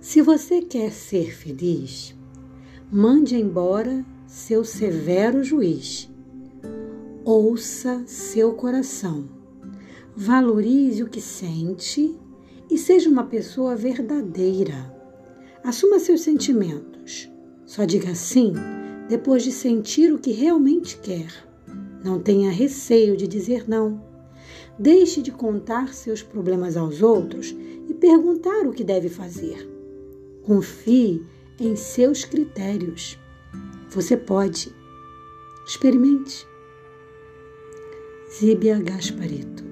Se você quer ser feliz, mande embora seu severo juiz. Ouça seu coração. Valorize o que sente e seja uma pessoa verdadeira. Assuma seus sentimentos. Só diga sim depois de sentir o que realmente quer. Não tenha receio de dizer não. Deixe de contar seus problemas aos outros e perguntar o que deve fazer. Confie em seus critérios. Você pode. Experimente. Zíbia Gasparito